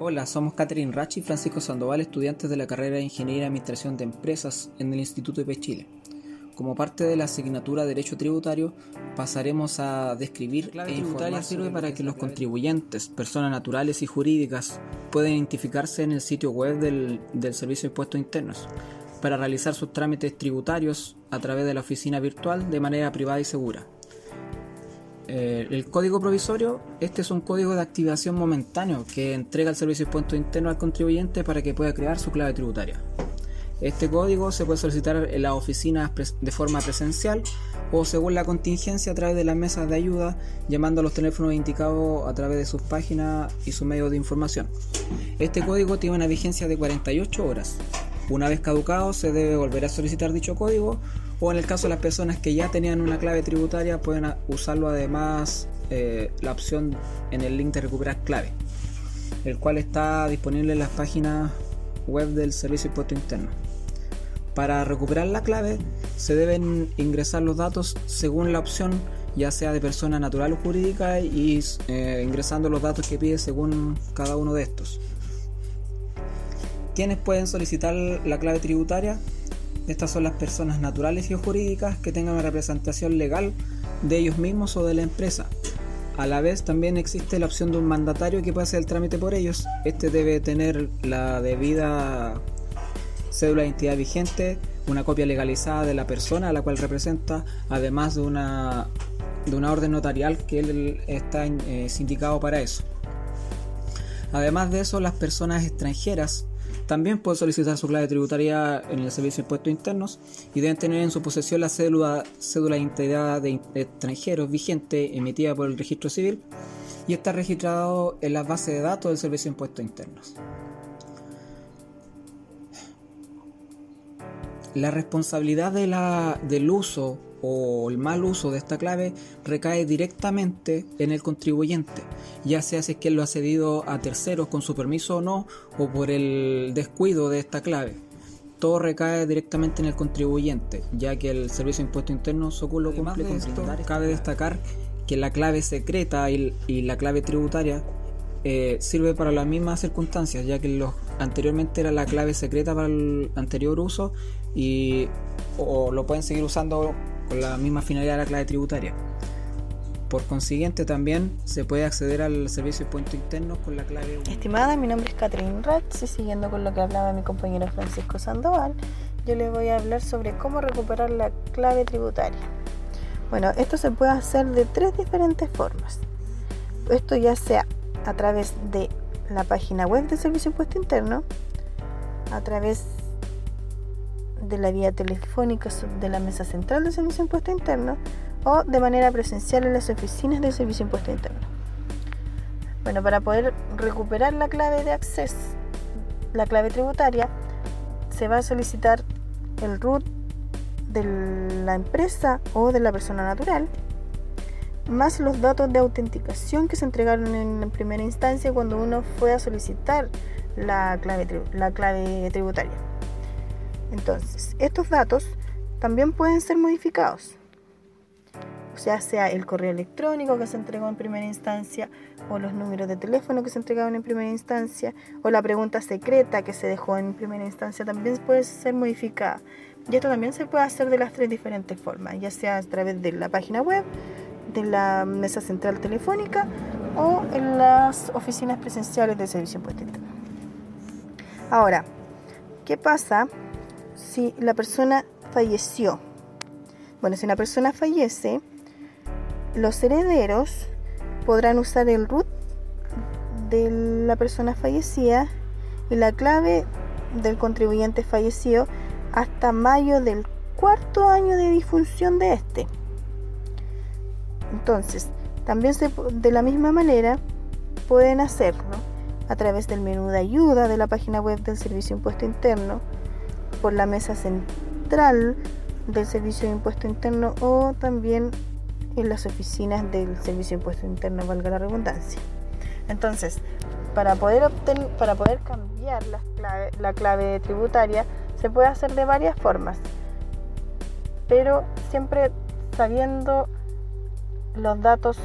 Hola, somos Catherine Rachi y Francisco Sandoval, estudiantes de la carrera de Ingeniería y Administración de Empresas en el Instituto de Chile. Como parte de la asignatura Derecho Tributario, pasaremos a describir la clave tributaria sirve para que los contribuyentes, personas naturales y jurídicas, puedan identificarse en el sitio web del, del Servicio de Impuestos Internos para realizar sus trámites tributarios a través de la oficina virtual de manera privada y segura. Eh, el código provisorio, este es un código de activación momentáneo que entrega el Servicio de Impuestos Internos al contribuyente para que pueda crear su clave tributaria. Este código se puede solicitar en las oficinas de forma presencial o según la contingencia a través de las mesas de ayuda, llamando a los teléfonos indicados a través de sus páginas y sus medios de información. Este código tiene una vigencia de 48 horas. Una vez caducado se debe volver a solicitar dicho código o en el caso de las personas que ya tenían una clave tributaria pueden usarlo además eh, la opción en el link de recuperar clave, el cual está disponible en las páginas web del Servicio de Impuesto Interno. Para recuperar la clave se deben ingresar los datos según la opción ya sea de persona natural o jurídica y eh, ingresando los datos que pide según cada uno de estos. ¿Quiénes pueden solicitar la clave tributaria? Estas son las personas naturales y jurídicas que tengan representación legal de ellos mismos o de la empresa. A la vez también existe la opción de un mandatario que hacer el trámite por ellos. Este debe tener la debida cédula de identidad vigente, una copia legalizada de la persona a la cual representa, además de una, de una orden notarial que él está eh, sindicado para eso. Además de eso, las personas extranjeras también puede solicitar su clave tributaria en el Servicio de Impuestos Internos y deben tener en su posesión la cédula, cédula de identidad de extranjeros vigente emitida por el registro civil y está registrado en la base de datos del Servicio de Impuestos Internos. La responsabilidad del uso o el mal uso de esta clave recae directamente en el contribuyente, ya sea si es que lo ha cedido a terceros con su permiso o no, o por el descuido de esta clave. Todo recae directamente en el contribuyente, ya que el Servicio de Impuesto Interno Soculo cumple con esto, Cabe destacar que la clave secreta y, la clave tributaria eh, sirve para las mismas circunstancias, ya que los, anteriormente era la clave secreta para el anterior uso y o lo pueden seguir usando con la misma finalidad de la clave tributaria. Por consiguiente, también se puede acceder al servicio de impuestos internos con la clave. Estimada, mi nombre es Catherine Ratz y siguiendo con lo que hablaba mi compañero Francisco Sandoval, yo les voy a hablar sobre cómo recuperar la clave tributaria. Bueno, esto se puede hacer de tres diferentes formas. Esto ya sea a través de la página web del Servicio de Impuesto Interno, a través de la vía telefónica de la mesa central del Servicio de Impuesto Interno o de manera presencial en las oficinas del Servicio de Impuesto Interno. Bueno, para poder recuperar la clave de acceso, la clave tributaria, se va a solicitar el root de la empresa o de la persona natural, más los datos de autenticación que se entregaron en primera instancia cuando uno fue a solicitar la clave, la clave tributaria. Entonces, estos datos también pueden ser modificados. O sea, sea el correo electrónico que se entregó en primera instancia, o los números de teléfono que se entregaron en primera instancia, o la pregunta secreta que se dejó en primera instancia, también puede ser modificada. Y esto también se puede hacer de las tres diferentes formas, ya sea a través de la página web, de la mesa central telefónica o en las oficinas presenciales del Servicio Impuesto Ahora, ¿qué pasa si la persona falleció. Bueno, si una persona fallece, los herederos podrán usar el root de la persona fallecida y la clave del contribuyente fallecido hasta mayo del cuarto año de disfunción de este. Entonces, también se, de la misma manera pueden hacerlo a través del menú de ayuda de la página web del Servicio Impuesto Interno por la mesa central del Servicio de Impuesto Interno o también en las oficinas del Servicio de Impuesto Interno, valga la redundancia. Entonces, para poder obtener, para poder cambiar la clave, la clave tributaria se puede hacer de varias formas, pero siempre sabiendo los datos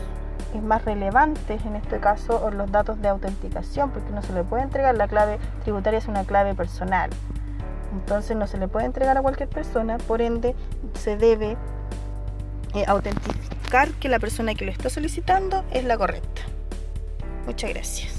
más relevantes en este caso o los datos de autenticación, porque no se le puede entregar la clave tributaria, es una clave personal. Entonces no se le puede entregar a cualquier persona, por ende se debe eh, autenticar que la persona que lo está solicitando es la correcta. Muchas gracias.